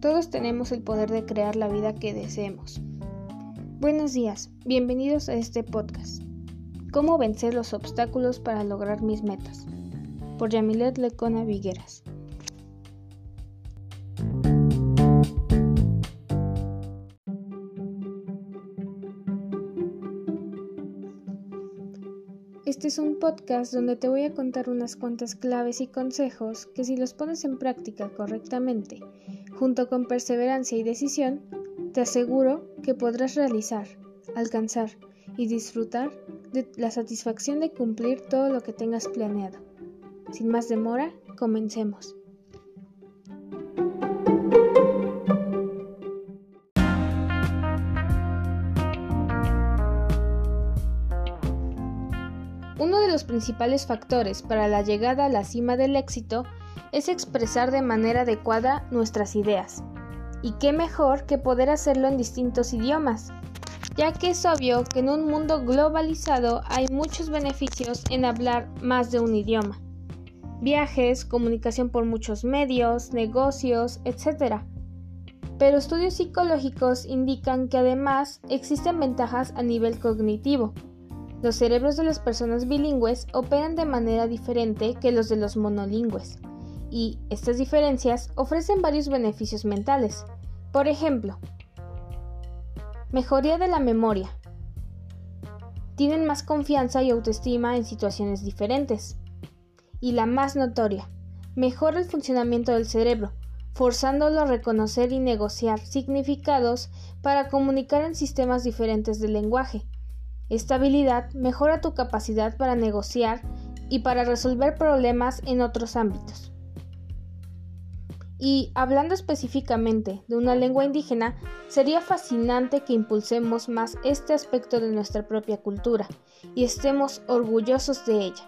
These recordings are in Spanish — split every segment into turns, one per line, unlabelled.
Todos tenemos el poder de crear la vida que deseemos. Buenos días, bienvenidos a este podcast. ¿Cómo vencer los obstáculos para lograr mis metas? Por Yamilet Lecona Vigueras. Este es un podcast donde te voy a contar unas cuantas claves y consejos que si los pones en práctica correctamente, junto con perseverancia y decisión, te aseguro que podrás realizar, alcanzar y disfrutar de la satisfacción de cumplir todo lo que tengas planeado. Sin más demora, comencemos. Uno de los principales factores para la llegada a la cima del éxito es expresar de manera adecuada nuestras ideas. Y qué mejor que poder hacerlo en distintos idiomas, ya que es obvio que en un mundo globalizado hay muchos beneficios en hablar más de un idioma. Viajes, comunicación por muchos medios, negocios, etc. Pero estudios psicológicos indican que además existen ventajas a nivel cognitivo, los cerebros de las personas bilingües operan de manera diferente que los de los monolingües, y estas diferencias ofrecen varios beneficios mentales. Por ejemplo, mejoría de la memoria. Tienen más confianza y autoestima en situaciones diferentes. Y la más notoria, mejora el funcionamiento del cerebro, forzándolo a reconocer y negociar significados para comunicar en sistemas diferentes del lenguaje esta habilidad mejora tu capacidad para negociar y para resolver problemas en otros ámbitos. Y hablando específicamente de una lengua indígena, sería fascinante que impulsemos más este aspecto de nuestra propia cultura y estemos orgullosos de ella.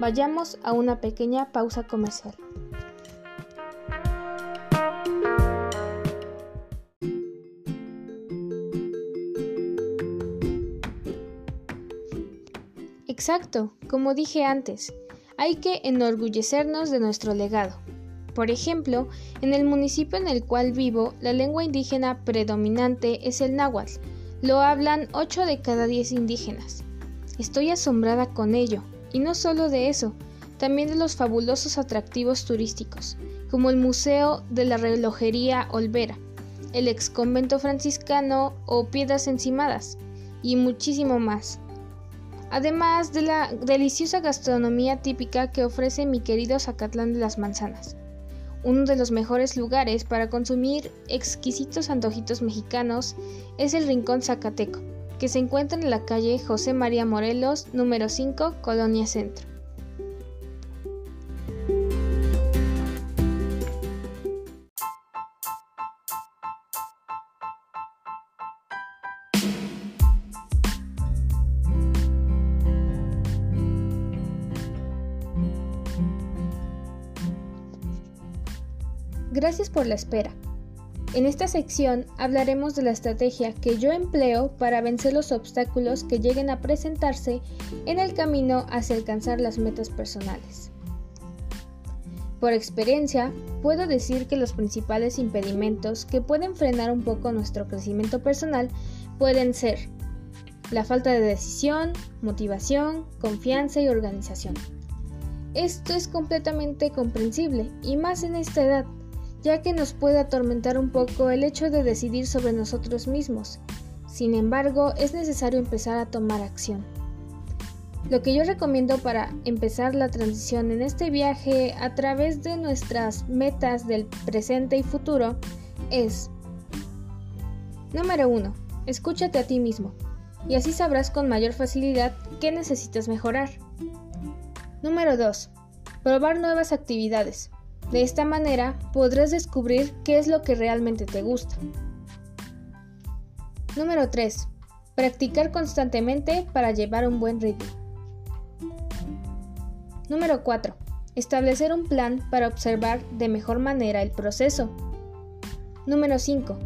Vayamos a una pequeña pausa comercial. Exacto, como dije antes, hay que enorgullecernos de nuestro legado. Por ejemplo, en el municipio en el cual vivo, la lengua indígena predominante es el náhuatl. Lo hablan 8 de cada 10 indígenas. Estoy asombrada con ello, y no solo de eso, también de los fabulosos atractivos turísticos, como el Museo de la Relojería Olvera, el ex convento franciscano o Piedras Encimadas, y muchísimo más además de la deliciosa gastronomía típica que ofrece mi querido Zacatlán de las Manzanas, uno de los mejores lugares para consumir exquisitos antojitos mexicanos es el Rincón Zacateco, que se encuentra en la calle José María Morelos, número 5, Colonia Centro. Gracias por la espera. En esta sección hablaremos de la estrategia que yo empleo para vencer los obstáculos que lleguen a presentarse en el camino hacia alcanzar las metas personales. Por experiencia, puedo decir que los principales impedimentos que pueden frenar un poco nuestro crecimiento personal pueden ser la falta de decisión, motivación, confianza y organización. Esto es completamente comprensible y más en esta edad ya que nos puede atormentar un poco el hecho de decidir sobre nosotros mismos. Sin embargo, es necesario empezar a tomar acción. Lo que yo recomiendo para empezar la transición en este viaje a través de nuestras metas del presente y futuro es Número 1. Escúchate a ti mismo, y así sabrás con mayor facilidad qué necesitas mejorar. Número 2. Probar nuevas actividades. De esta manera podrás descubrir qué es lo que realmente te gusta. Número 3. Practicar constantemente para llevar un buen ritmo. Número 4. Establecer un plan para observar de mejor manera el proceso. Número 5.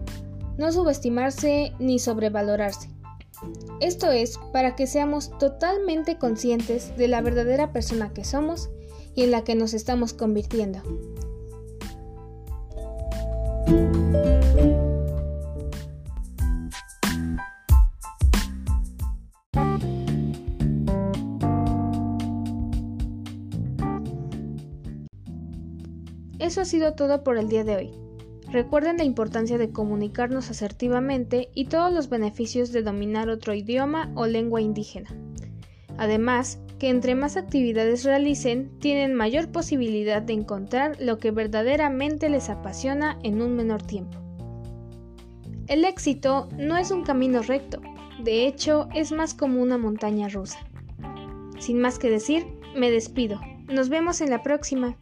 No subestimarse ni sobrevalorarse. Esto es para que seamos totalmente conscientes de la verdadera persona que somos y en la que nos estamos convirtiendo. Eso ha sido todo por el día de hoy. Recuerden la importancia de comunicarnos asertivamente y todos los beneficios de dominar otro idioma o lengua indígena. Además, que entre más actividades realicen, tienen mayor posibilidad de encontrar lo que verdaderamente les apasiona en un menor tiempo. El éxito no es un camino recto, de hecho es más como una montaña rusa. Sin más que decir, me despido. Nos vemos en la próxima.